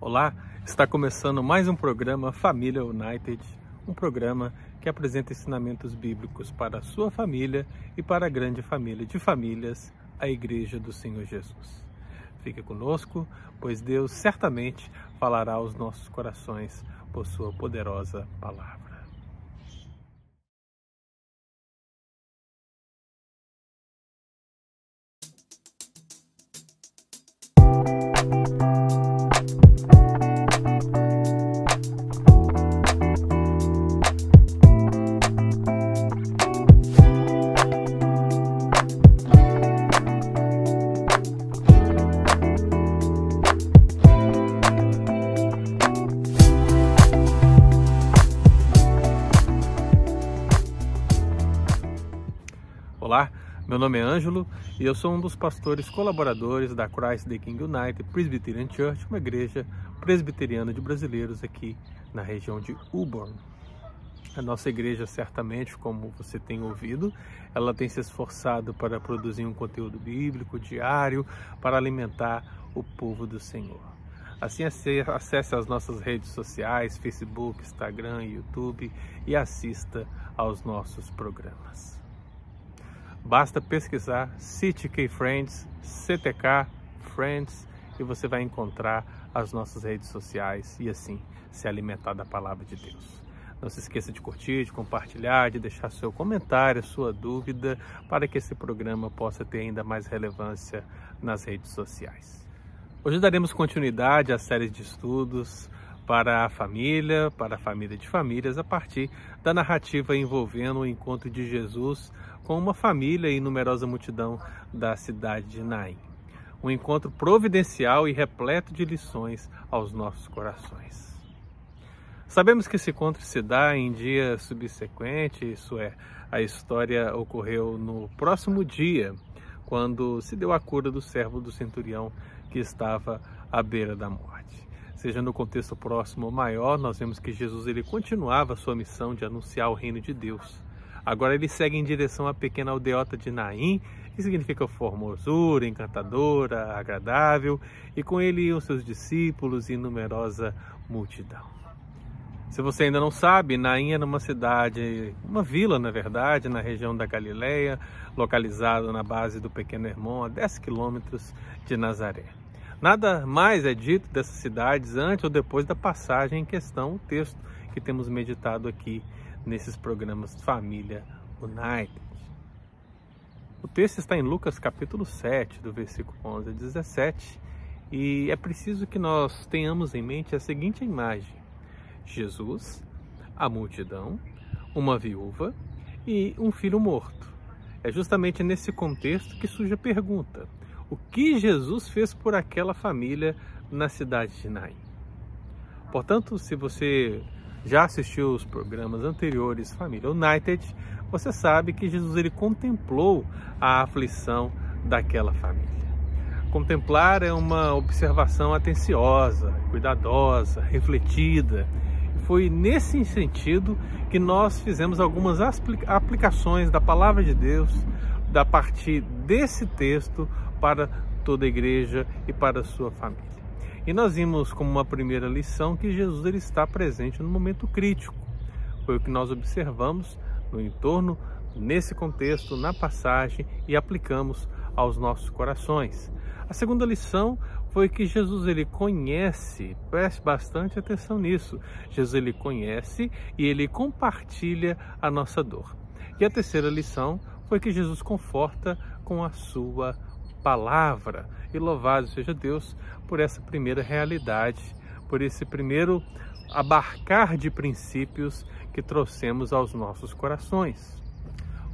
Olá, está começando mais um programa Família United, um programa que apresenta ensinamentos bíblicos para a sua família e para a grande família de famílias, a Igreja do Senhor Jesus. Fique conosco, pois Deus certamente falará aos nossos corações por sua poderosa palavra. Meu nome é Ângelo e eu sou um dos pastores colaboradores da Christ the King United Presbyterian Church, uma igreja presbiteriana de brasileiros aqui na região de Auburn. A nossa igreja, certamente, como você tem ouvido, ela tem se esforçado para produzir um conteúdo bíblico diário para alimentar o povo do Senhor. Assim, acesse as nossas redes sociais, Facebook, Instagram, YouTube e assista aos nossos programas. Basta pesquisar CTK Friends, CTK Friends e você vai encontrar as nossas redes sociais e assim se alimentar da palavra de Deus. Não se esqueça de curtir, de compartilhar, de deixar seu comentário, sua dúvida, para que esse programa possa ter ainda mais relevância nas redes sociais. Hoje daremos continuidade à série de estudos para a família, para a família de famílias, a partir da narrativa envolvendo o encontro de Jesus com uma família e numerosa multidão da cidade de Naim. Um encontro providencial e repleto de lições aos nossos corações. Sabemos que esse encontro se dá em dia subsequente, isso é, a história ocorreu no próximo dia, quando se deu a cura do servo do centurião que estava à beira da morte. Seja no contexto próximo ou maior, nós vemos que Jesus ele continuava sua missão de anunciar o reino de Deus Agora ele segue em direção à pequena aldeota de Naim, que significa formosura, encantadora, agradável, e com ele os seus discípulos e numerosa multidão. Se você ainda não sabe, Naim era uma cidade, uma vila na verdade, na região da Galileia, localizada na base do Pequeno Hermon, a 10 quilômetros de Nazaré. Nada mais é dito dessas cidades antes ou depois da passagem em questão, o texto que temos meditado aqui nesses programas Família United. O texto está em Lucas capítulo 7, do versículo 11 a 17, e é preciso que nós tenhamos em mente a seguinte imagem: Jesus, a multidão, uma viúva e um filho morto. É justamente nesse contexto que surge a pergunta: o que Jesus fez por aquela família na cidade de Naim? Portanto, se você já assistiu os programas anteriores Família United, você sabe que Jesus ele contemplou a aflição daquela família. Contemplar é uma observação atenciosa, cuidadosa, refletida. Foi nesse sentido que nós fizemos algumas aplicações da palavra de Deus da partir desse texto para toda a igreja e para a sua família. E nós vimos como uma primeira lição que Jesus ele está presente no momento crítico. Foi o que nós observamos no entorno, nesse contexto, na passagem e aplicamos aos nossos corações. A segunda lição foi que Jesus ele conhece, preste bastante atenção nisso. Jesus ele conhece e ele compartilha a nossa dor. E a terceira lição foi que Jesus conforta com a sua palavra. E louvado seja Deus por essa primeira realidade, por esse primeiro abarcar de princípios que trouxemos aos nossos corações.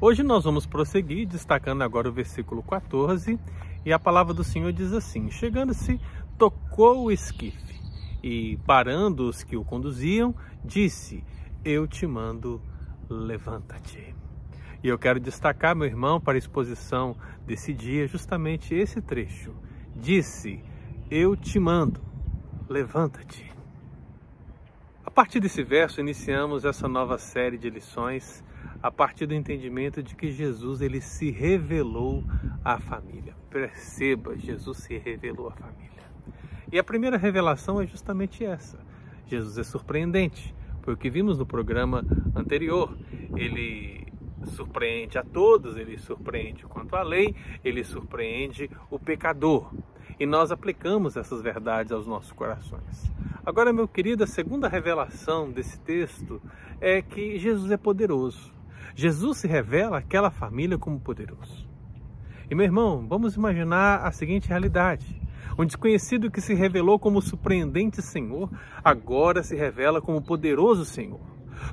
Hoje nós vamos prosseguir, destacando agora o versículo 14, e a palavra do Senhor diz assim: Chegando-se, tocou o esquife, e parando os que o conduziam, disse: Eu te mando, levanta-te. E eu quero destacar, meu irmão, para a exposição desse dia, justamente esse trecho. Disse: Eu te mando, levanta-te. A partir desse verso, iniciamos essa nova série de lições a partir do entendimento de que Jesus ele se revelou à família. Perceba, Jesus se revelou à família. E a primeira revelação é justamente essa. Jesus é surpreendente. Foi o que vimos no programa anterior. Ele surpreende a todos, ele surpreende quanto à lei, ele surpreende o pecador. E nós aplicamos essas verdades aos nossos corações. Agora, meu querido, a segunda revelação desse texto é que Jesus é poderoso. Jesus se revela àquela família como poderoso. E meu irmão, vamos imaginar a seguinte realidade. Um desconhecido que se revelou como surpreendente Senhor, agora se revela como poderoso Senhor.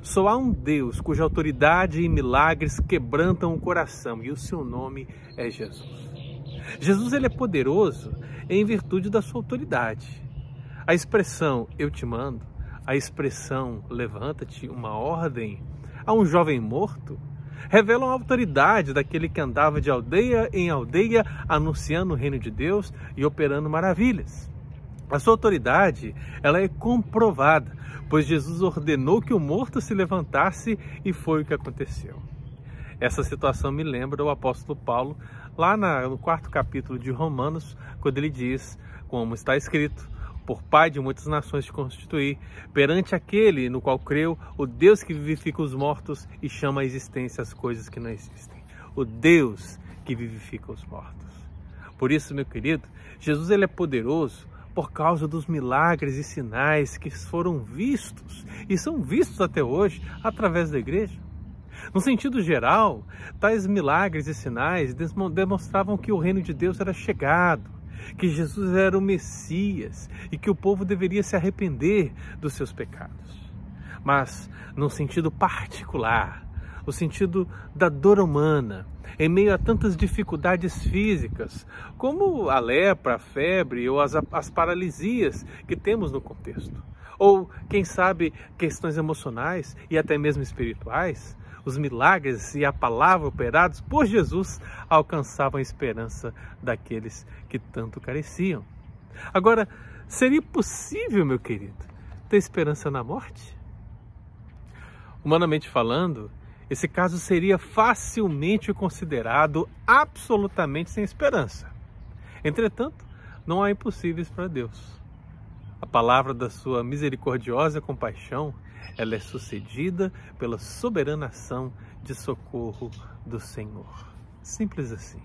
Só há um Deus cuja autoridade e milagres quebrantam o coração, e o seu nome é Jesus. Jesus ele é poderoso em virtude da sua autoridade. A expressão eu te mando, a expressão levanta-te, uma ordem a um jovem morto, revelam a autoridade daquele que andava de aldeia em aldeia anunciando o reino de Deus e operando maravilhas. A sua autoridade, ela é comprovada, pois Jesus ordenou que o morto se levantasse e foi o que aconteceu. Essa situação me lembra o apóstolo Paulo, lá no quarto capítulo de Romanos, quando ele diz, como está escrito, por Pai de muitas nações te constituir, perante aquele no qual creu, o Deus que vivifica os mortos e chama à existência as coisas que não existem. O Deus que vivifica os mortos. Por isso, meu querido, Jesus ele é poderoso por causa dos milagres e sinais que foram vistos e são vistos até hoje através da igreja. No sentido geral, tais milagres e sinais demonstravam que o reino de Deus era chegado, que Jesus era o Messias e que o povo deveria se arrepender dos seus pecados. Mas, num sentido particular, o sentido da dor humana, em meio a tantas dificuldades físicas, como a lepra, a febre ou as, as paralisias que temos no contexto. Ou, quem sabe, questões emocionais e até mesmo espirituais, os milagres e a palavra operados por Jesus alcançavam a esperança daqueles que tanto careciam. Agora, seria possível, meu querido, ter esperança na morte? Humanamente falando, esse caso seria facilmente considerado absolutamente sem esperança. Entretanto, não há impossíveis para Deus. A palavra da sua misericordiosa compaixão ela é sucedida pela soberana ação de socorro do Senhor. Simples assim.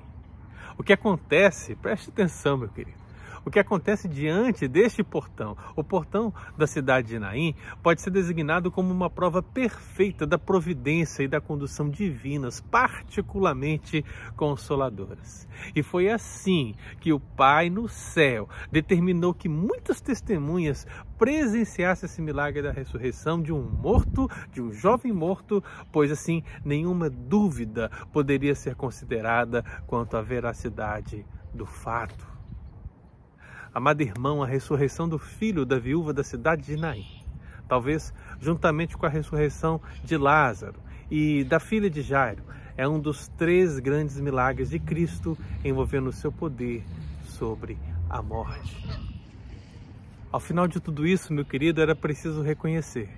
O que acontece, preste atenção, meu querido, o que acontece diante deste portão, o portão da cidade de Naim, pode ser designado como uma prova perfeita da providência e da condução divinas, particularmente consoladoras. E foi assim que o Pai no céu determinou que muitas testemunhas presenciassem esse milagre da ressurreição de um morto, de um jovem morto, pois assim nenhuma dúvida poderia ser considerada quanto à veracidade do fato. Amado irmão, a ressurreição do filho da viúva da cidade de Naim, talvez juntamente com a ressurreição de Lázaro e da filha de Jairo, é um dos três grandes milagres de Cristo envolvendo o seu poder sobre a morte. Ao final de tudo isso, meu querido, era preciso reconhecer: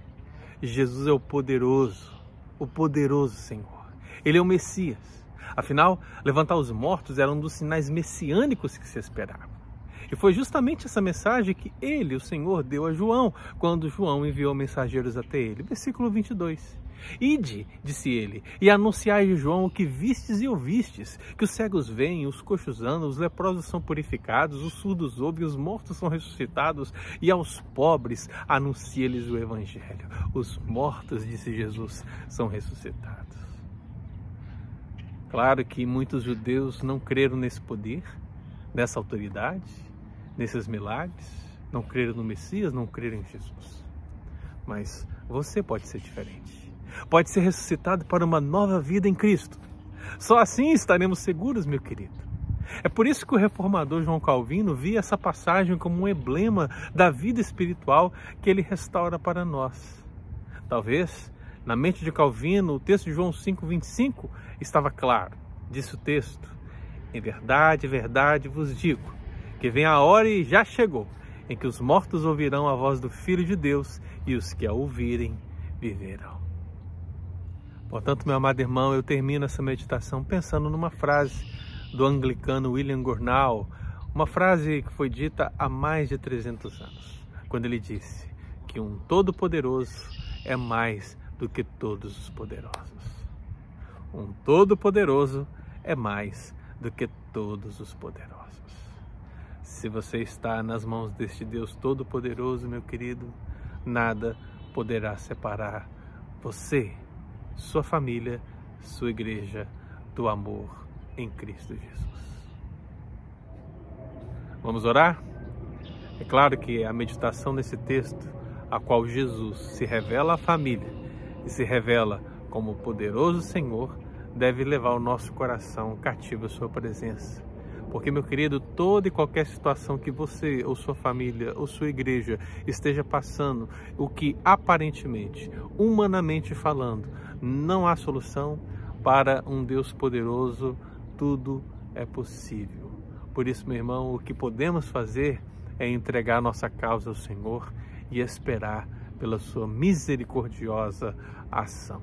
Jesus é o poderoso, o poderoso Senhor. Ele é o Messias. Afinal, levantar os mortos era um dos sinais messiânicos que se esperava. E foi justamente essa mensagem que ele, o Senhor, deu a João, quando João enviou mensageiros até ele. Versículo 22. Ide, disse ele, e anunciai João o que vistes e ouvistes, que os cegos veem, os coxos andam, os leprosos são purificados, os surdos ouvem, os mortos são ressuscitados, e aos pobres anuncia-lhes o evangelho. Os mortos, disse Jesus, são ressuscitados. Claro que muitos judeus não creram nesse poder, nessa autoridade, nesses milagres, não creram no Messias, não creram em Jesus. Mas você pode ser diferente. Pode ser ressuscitado para uma nova vida em Cristo. Só assim estaremos seguros, meu querido. É por isso que o reformador João Calvino via essa passagem como um emblema da vida espiritual que ele restaura para nós. Talvez, na mente de Calvino, o texto de João 5,25 estava claro. Disse o texto: Em verdade, verdade vos digo, que vem a hora e já chegou, em que os mortos ouvirão a voz do Filho de Deus e os que a ouvirem viverão. Portanto, meu amado irmão, eu termino essa meditação pensando numa frase do anglicano William Gurnall, Uma frase que foi dita há mais de 300 anos, quando ele disse que um todo-poderoso é mais do que todos os poderosos. Um todo-poderoso é mais do que todos os poderosos. Se você está nas mãos deste Deus Todo-Poderoso, meu querido, nada poderá separar você, sua família, sua igreja do amor em Cristo Jesus. Vamos orar? É claro que a meditação nesse texto, a qual Jesus se revela à família e se revela como poderoso Senhor, deve levar o nosso coração cativo à sua presença porque, meu querido, toda e qualquer situação que você, ou sua família, ou sua igreja esteja passando, o que aparentemente, humanamente falando, não há solução, para um Deus poderoso, tudo é possível. Por isso, meu irmão, o que podemos fazer é entregar nossa causa ao Senhor e esperar pela sua misericordiosa ação.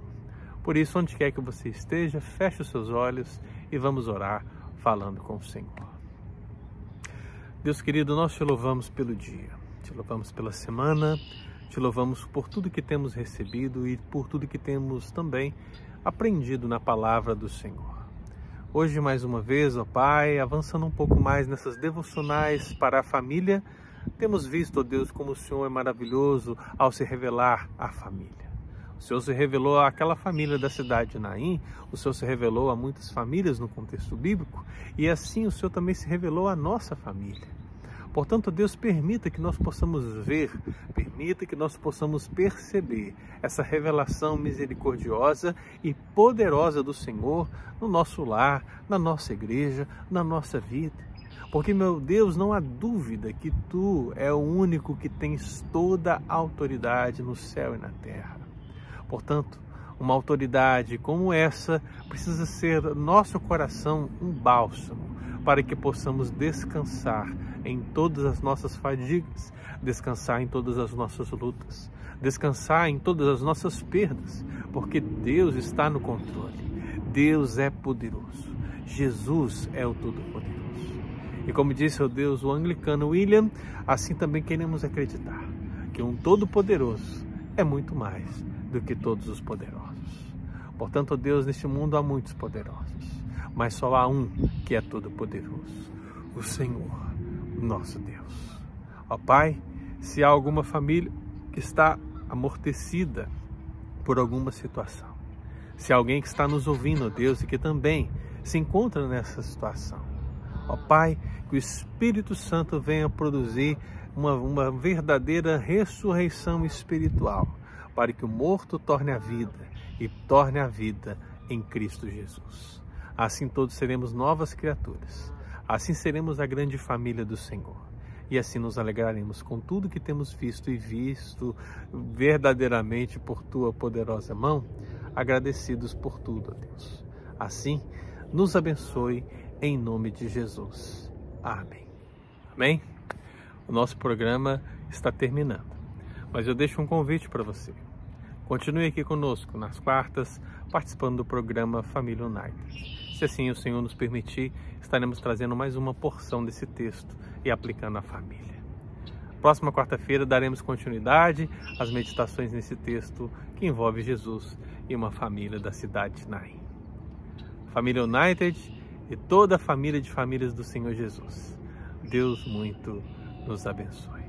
Por isso, onde quer que você esteja, feche os seus olhos e vamos orar falando com o Senhor. Deus querido, nós te louvamos pelo dia, te louvamos pela semana, te louvamos por tudo que temos recebido e por tudo que temos também aprendido na palavra do Senhor. Hoje, mais uma vez, ó Pai, avançando um pouco mais nessas devocionais para a família, temos visto, ó Deus, como o Senhor é maravilhoso ao se revelar à família. O Senhor se revelou àquela família da cidade de Naim, o Senhor se revelou a muitas famílias no contexto bíblico, e assim o Senhor também se revelou à nossa família. Portanto, Deus permita que nós possamos ver, permita que nós possamos perceber essa revelação misericordiosa e poderosa do Senhor no nosso lar, na nossa igreja, na nossa vida. Porque, meu Deus, não há dúvida que tu é o único que tens toda a autoridade no céu e na terra. Portanto, uma autoridade como essa precisa ser nosso coração um bálsamo para que possamos descansar em todas as nossas fadigas, descansar em todas as nossas lutas, descansar em todas as nossas perdas, porque Deus está no controle. Deus é poderoso. Jesus é o Todo-Poderoso. E como disse o Deus, o anglicano William, assim também queremos acreditar que um Todo-Poderoso é muito mais do que todos os poderosos. Portanto, Deus, neste mundo há muitos poderosos, mas só há um que é todo-poderoso, o Senhor, nosso Deus. Ó Pai, se há alguma família que está amortecida por alguma situação, se há alguém que está nos ouvindo, Deus, e que também se encontra nessa situação, ó Pai, que o Espírito Santo venha produzir uma, uma verdadeira ressurreição espiritual para que o morto torne a vida e torne a vida em Cristo Jesus. Assim todos seremos novas criaturas. Assim seremos a grande família do Senhor. E assim nos alegraremos com tudo que temos visto e visto verdadeiramente por tua poderosa mão, agradecidos por tudo, Deus. Assim, nos abençoe em nome de Jesus. Amém. Amém? O nosso programa está terminando. Mas eu deixo um convite para você. Continue aqui conosco nas quartas, participando do programa Família United. Se assim o Senhor nos permitir, estaremos trazendo mais uma porção desse texto e aplicando à família. Próxima quarta-feira daremos continuidade às meditações nesse texto que envolve Jesus e uma família da cidade de Naim. Família United e toda a família de famílias do Senhor Jesus. Deus muito nos abençoe.